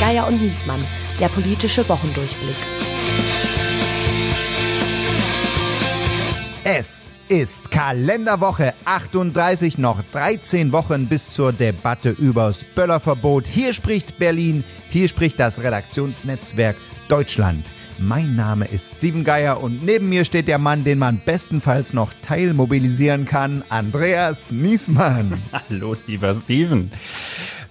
Geier und Niesmann, der politische Wochendurchblick. Es ist Kalenderwoche 38, noch 13 Wochen bis zur Debatte übers Böllerverbot. Hier spricht Berlin, hier spricht das Redaktionsnetzwerk Deutschland. Mein Name ist Steven Geier und neben mir steht der Mann, den man bestenfalls noch teilmobilisieren kann, Andreas Niesmann. Hallo, lieber Steven.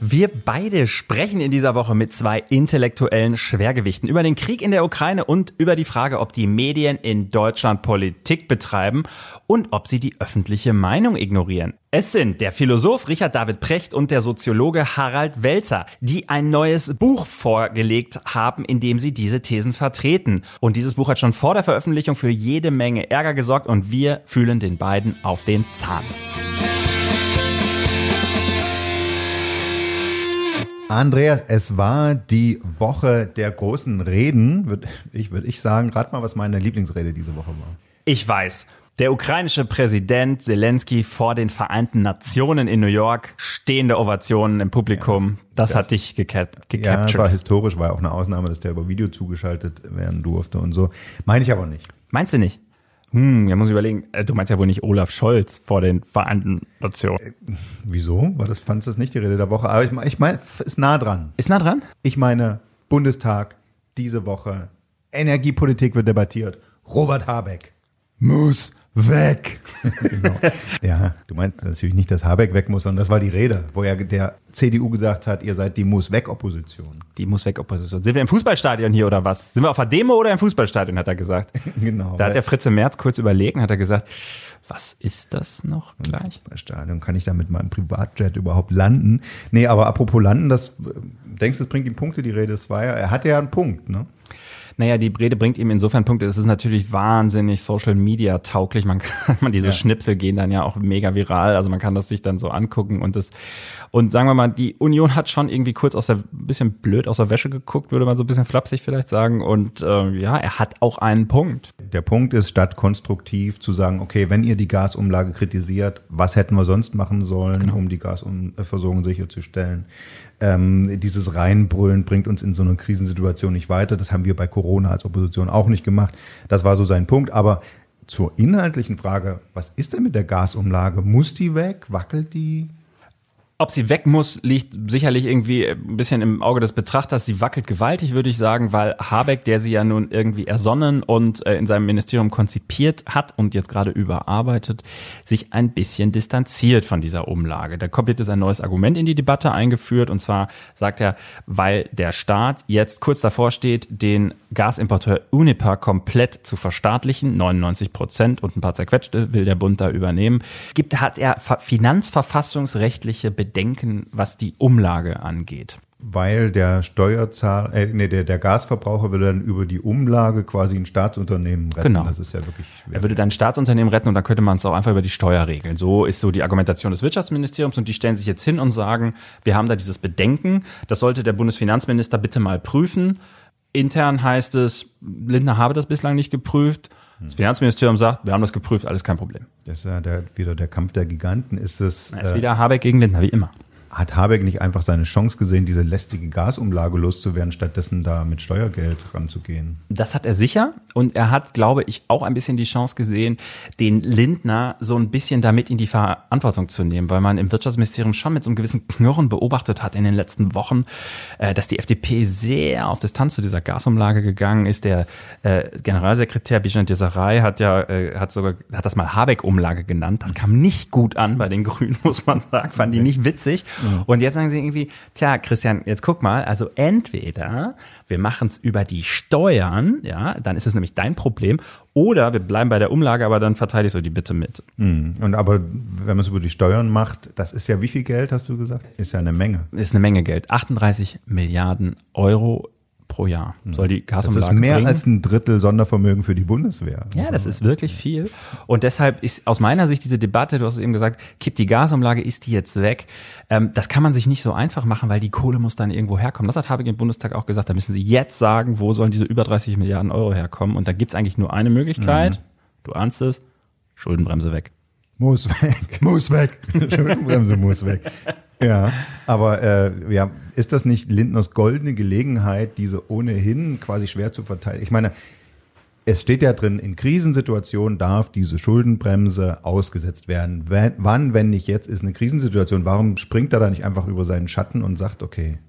Wir beide sprechen in dieser Woche mit zwei intellektuellen Schwergewichten über den Krieg in der Ukraine und über die Frage, ob die Medien in Deutschland Politik betreiben und ob sie die öffentliche Meinung ignorieren. Es sind der Philosoph Richard David Precht und der Soziologe Harald Welzer, die ein neues Buch vorgelegt haben, in dem sie diese Thesen vertreten. Und dieses Buch hat schon vor der Veröffentlichung für jede Menge Ärger gesorgt und wir fühlen den beiden auf den Zahn. Andreas, es war die Woche der großen Reden. Würde ich, würd ich sagen, rat mal, was meine Lieblingsrede diese Woche war. Ich weiß. Der ukrainische Präsident Zelensky vor den Vereinten Nationen in New York, stehende Ovationen im Publikum. Ja, das, das, hat dich gecap gecaptured. Ja, war historisch, war auch eine Ausnahme, dass der über Video zugeschaltet werden durfte und so. Meine ich aber nicht. Meinst du nicht? Hm, ja, muss ich überlegen. Äh, du meinst ja wohl nicht Olaf Scholz vor den Vereinten Nationen. Äh, wieso? War das, fandest du das nicht die Rede der Woche? Aber ich, ich meine, ist nah dran. Ist nah dran? Ich meine, Bundestag, diese Woche, Energiepolitik wird debattiert. Robert Habeck muss weg. genau. Ja, du meinst natürlich nicht, dass Habeck weg muss, sondern das war die Rede, wo ja der CDU gesagt hat, ihr seid die muss weg Opposition. Die muss weg Opposition. Sind wir im Fußballstadion hier oder was? Sind wir auf der Demo oder im Fußballstadion, hat er gesagt. genau. Da hat der Fritze Merz kurz überlegen, hat er gesagt, was ist das noch gleich? Im Fußballstadion kann ich da mit meinem Privatjet überhaupt landen? Nee, aber apropos landen, das denkst du, es bringt ihm Punkte die Rede, es war ja, er hatte ja einen Punkt, ne? Naja, die Rede bringt ihm insofern Punkte. Es ist natürlich wahnsinnig Social Media tauglich. Man kann, man diese ja. Schnipsel gehen dann ja auch mega viral. Also man kann das sich dann so angucken und das, und sagen wir mal, die Union hat schon irgendwie kurz aus der, bisschen blöd aus der Wäsche geguckt, würde man so ein bisschen flapsig vielleicht sagen. Und äh, ja, er hat auch einen Punkt. Der Punkt ist, statt konstruktiv zu sagen, okay, wenn ihr die Gasumlage kritisiert, was hätten wir sonst machen sollen, genau. um die Gasversorgung sicherzustellen? Ähm, dieses Reinbrüllen bringt uns in so eine Krisensituation nicht weiter. Das haben wir bei Corona als Opposition auch nicht gemacht. Das war so sein Punkt. Aber zur inhaltlichen Frage, was ist denn mit der Gasumlage? Muss die weg? Wackelt die? Ob sie weg muss, liegt sicherlich irgendwie ein bisschen im Auge des Betrachters. Sie wackelt gewaltig, würde ich sagen, weil Habeck, der sie ja nun irgendwie ersonnen und äh, in seinem Ministerium konzipiert hat und jetzt gerade überarbeitet, sich ein bisschen distanziert von dieser Umlage. Da kommt jetzt ein neues Argument in die Debatte eingeführt und zwar sagt er, weil der Staat jetzt kurz davor steht, den Gasimporteur Uniper komplett zu verstaatlichen, 99 Prozent und ein paar zerquetschte will der Bund da übernehmen, gibt, hat er finanzverfassungsrechtliche Bedingungen Bedenken, was die Umlage angeht. Weil der Steuerzahler, äh, nee, der, der Gasverbraucher würde dann über die Umlage quasi ein Staatsunternehmen retten. Genau. Das ist ja wirklich. Er würde dann ein Staatsunternehmen retten und dann könnte man es auch einfach über die Steuer regeln. So ist so die Argumentation des Wirtschaftsministeriums und die stellen sich jetzt hin und sagen, wir haben da dieses Bedenken. Das sollte der Bundesfinanzminister bitte mal prüfen. Intern heißt es, Lindner habe das bislang nicht geprüft. Das Finanzministerium sagt, wir haben das geprüft, alles kein Problem. Das ist ja der, wieder der Kampf der Giganten. Ist es? ist äh, wieder Habeck gegen Lindner, wie immer hat Habeck nicht einfach seine Chance gesehen, diese lästige Gasumlage loszuwerden, stattdessen da mit Steuergeld ranzugehen? Das hat er sicher. Und er hat, glaube ich, auch ein bisschen die Chance gesehen, den Lindner so ein bisschen damit in die Verantwortung zu nehmen, weil man im Wirtschaftsministerium schon mit so einem gewissen Knurren beobachtet hat in den letzten Wochen, äh, dass die FDP sehr auf Distanz zu dieser Gasumlage gegangen ist. Der äh, Generalsekretär Bijan Desarei hat ja, äh, hat sogar, hat das mal Habeck-Umlage genannt. Das kam nicht gut an bei den Grünen, muss man sagen. Fand die nicht witzig. Mhm. Und jetzt sagen sie irgendwie, tja, Christian, jetzt guck mal, also entweder wir machen es über die Steuern, ja, dann ist es nämlich dein Problem, oder wir bleiben bei der Umlage, aber dann verteile ich so die Bitte mit. Mhm. Und aber wenn man es über die Steuern macht, das ist ja wie viel Geld, hast du gesagt? Ist ja eine Menge. Ist eine Menge Geld. 38 Milliarden Euro pro Jahr hm. soll die Gasumlage Das ist mehr bringen. als ein Drittel Sondervermögen für die Bundeswehr. Ja, das ist wirklich viel. Und deshalb ist aus meiner Sicht diese Debatte, du hast es eben gesagt, kippt die Gasumlage, ist die jetzt weg? Ähm, das kann man sich nicht so einfach machen, weil die Kohle muss dann irgendwo herkommen. Das hat Habeck im Bundestag auch gesagt. Da müssen sie jetzt sagen, wo sollen diese über 30 Milliarden Euro herkommen? Und da gibt's eigentlich nur eine Möglichkeit. Mhm. Du ahnst es, Schuldenbremse weg. Muss weg. Muss weg. Schuldenbremse muss weg. Ja, aber äh, ja, ist das nicht Lindners goldene Gelegenheit, diese ohnehin quasi schwer zu verteilen? Ich meine, es steht ja drin, in Krisensituationen darf diese Schuldenbremse ausgesetzt werden. Wenn, wann, wenn nicht jetzt, ist eine Krisensituation. Warum springt er da nicht einfach über seinen Schatten und sagt, okay,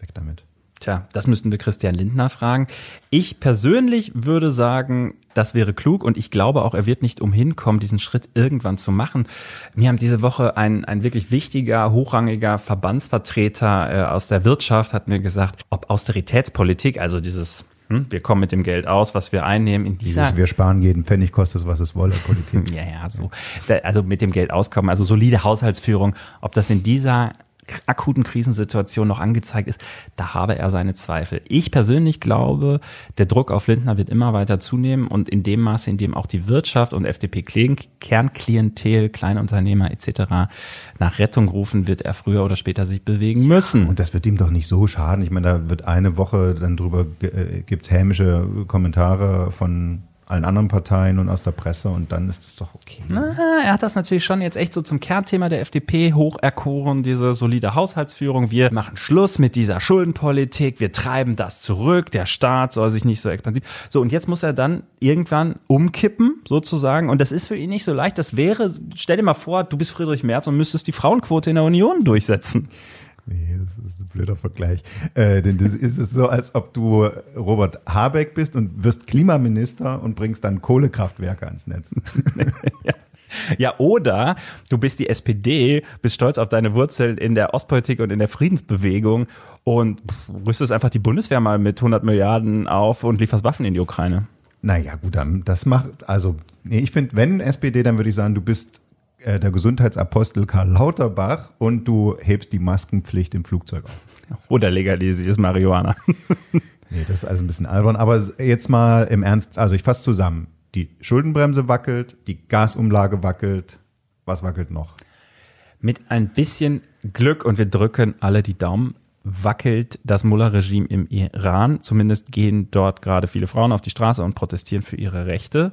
weg damit? Tja, das müssten wir Christian Lindner fragen. Ich persönlich würde sagen, das wäre klug und ich glaube auch, er wird nicht umhin kommen, diesen Schritt irgendwann zu machen. Mir haben diese Woche ein, ein wirklich wichtiger, hochrangiger Verbandsvertreter äh, aus der Wirtschaft hat mir gesagt, ob Austeritätspolitik, also dieses hm, wir kommen mit dem Geld aus, was wir einnehmen in dieser. Dieses, wir sparen jeden Pfennig, kostet es, was es wolle, Politik. ja, ja, so. Also mit dem Geld auskommen, also solide Haushaltsführung, ob das in dieser akuten Krisensituation noch angezeigt ist, da habe er seine Zweifel. Ich persönlich glaube, der Druck auf Lindner wird immer weiter zunehmen und in dem Maße, in dem auch die Wirtschaft und FDP Kernklientel, Kleinunternehmer etc. nach Rettung rufen, wird er früher oder später sich bewegen müssen. Und das wird ihm doch nicht so schaden. Ich meine, da wird eine Woche dann drüber äh, gibt's hämische Kommentare von allen anderen Parteien und aus der Presse und dann ist das doch okay. Na, er hat das natürlich schon jetzt echt so zum Kernthema der FDP hocherkoren, diese solide Haushaltsführung. Wir machen Schluss mit dieser Schuldenpolitik, wir treiben das zurück, der Staat soll sich nicht so expansiv. So, und jetzt muss er dann irgendwann umkippen, sozusagen. Und das ist für ihn nicht so leicht. Das wäre, stell dir mal vor, du bist Friedrich Merz und müsstest die Frauenquote in der Union durchsetzen. Nee, das ist ein blöder Vergleich. Äh, denn das ist es so, als ob du Robert Habeck bist und wirst Klimaminister und bringst dann Kohlekraftwerke ans Netz. ja. Ja, oder du bist die SPD, bist stolz auf deine Wurzeln in der Ostpolitik und in der Friedensbewegung und rüstest einfach die Bundeswehr mal mit 100 Milliarden auf und lieferst Waffen in die Ukraine. Naja, gut, dann das macht, also, nee, ich finde, wenn SPD, dann würde ich sagen, du bist äh, der Gesundheitsapostel Karl Lauterbach und du hebst die Maskenpflicht im Flugzeug auf. Oder legalisierst Marihuana. nee, das ist also ein bisschen albern. Aber jetzt mal im Ernst, also ich fasse zusammen. Die Schuldenbremse wackelt, die Gasumlage wackelt. Was wackelt noch? Mit ein bisschen Glück und wir drücken alle die Daumen wackelt das Mullah-Regime im Iran. Zumindest gehen dort gerade viele Frauen auf die Straße und protestieren für ihre Rechte.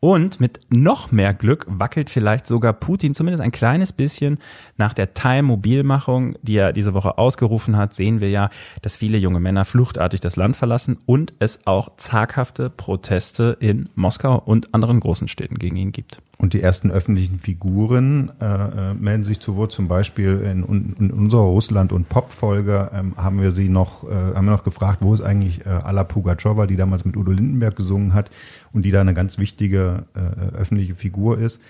Und mit noch mehr Glück wackelt vielleicht sogar Putin zumindest ein kleines bisschen nach der Teilmobilmachung, die er diese Woche ausgerufen hat, sehen wir ja, dass viele junge Männer fluchtartig das Land verlassen und es auch zaghafte Proteste in Moskau und anderen großen Städten gegen ihn gibt. Und die ersten öffentlichen Figuren äh, äh, melden sich zu Wort. Zum Beispiel in, in unserer Russland- und Pop-Folge ähm, haben wir sie noch, äh, haben wir noch gefragt, wo ist eigentlich äh, Alla Pugatschowa, die damals mit Udo Lindenberg gesungen hat und die da eine ganz wichtige äh, öffentliche Figur ist.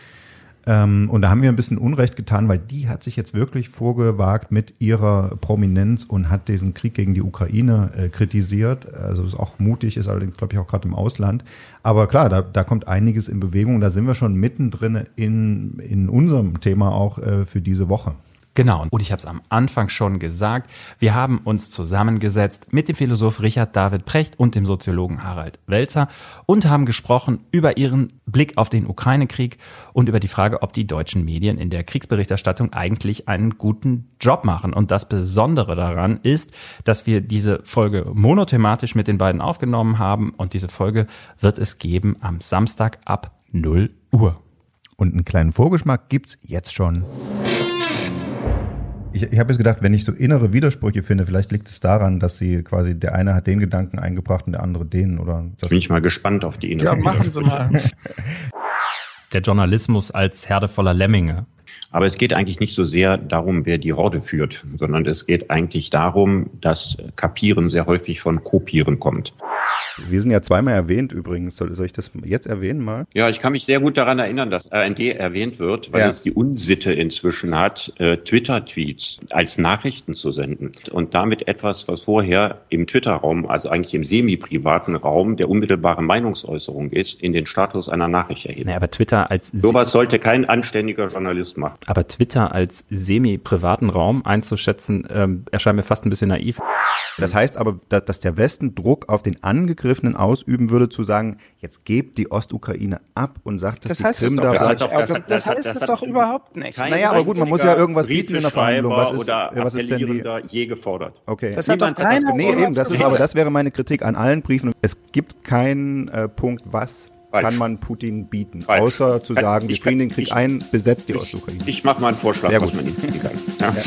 Ähm, und da haben wir ein bisschen Unrecht getan, weil die hat sich jetzt wirklich vorgewagt mit ihrer Prominenz und hat diesen Krieg gegen die Ukraine äh, kritisiert. Also ist auch mutig, ist allerdings, glaube ich, auch gerade im Ausland. Aber klar, da, da kommt einiges in Bewegung. Da sind wir schon mittendrin in, in unserem Thema auch äh, für diese Woche. Genau, und ich habe es am Anfang schon gesagt, wir haben uns zusammengesetzt mit dem Philosoph Richard David Precht und dem Soziologen Harald Welzer und haben gesprochen über ihren Blick auf den Ukraine-Krieg und über die Frage, ob die deutschen Medien in der Kriegsberichterstattung eigentlich einen guten Job machen. Und das Besondere daran ist, dass wir diese Folge monothematisch mit den beiden aufgenommen haben und diese Folge wird es geben am Samstag ab 0 Uhr. Und einen kleinen Vorgeschmack gibt's jetzt schon. Ich, ich habe jetzt gedacht, wenn ich so innere Widersprüche finde, vielleicht liegt es daran, dass sie quasi der eine hat den Gedanken eingebracht und der andere den oder. Bin ich mal gespannt auf die inneren Ja, machen Sie mal. der Journalismus als Herde voller Lemminge. Aber es geht eigentlich nicht so sehr darum, wer die Horde führt, sondern es geht eigentlich darum, dass Kapieren sehr häufig von Kopieren kommt. Wir sind ja zweimal erwähnt übrigens. Soll, soll ich das jetzt erwähnen mal? Ja, ich kann mich sehr gut daran erinnern, dass RND erwähnt wird, weil ja. es die Unsitte inzwischen hat, äh, Twitter-Tweets als Nachrichten zu senden. Und damit etwas, was vorher im Twitter-Raum, also eigentlich im semi-privaten Raum der unmittelbaren Meinungsäußerung ist, in den Status einer Nachricht erheben. Naja, aber Twitter als... Sowas sollte kein anständiger Journalist machen. Aber Twitter als semi-privaten Raum einzuschätzen, ähm, erscheint mir fast ein bisschen naiv. Das heißt aber, dass der Westen Druck auf den Angegriffenen ausüben würde, zu sagen, jetzt gebt die Ostukraine ab und sagt, dass das die Krim da bleibt. Das, das, das, heißt es doch überhaupt nicht. Naja, aber gut, man muss ja irgendwas bieten in der Verhandlung. Was ist, was ist denn die? je gefordert. Okay. Das hat doch keiner nee, eben, das ist aber, das wäre meine Kritik an allen Briefen. Es gibt keinen äh, Punkt, was Falsch. kann man Putin bieten? Falsch. Außer zu sagen, wir frieren den Krieg ich, ein, besetzt die Ostukraine. Ich mache mal einen Vorschlag, was man ihm bieten kann. Ja. Ja.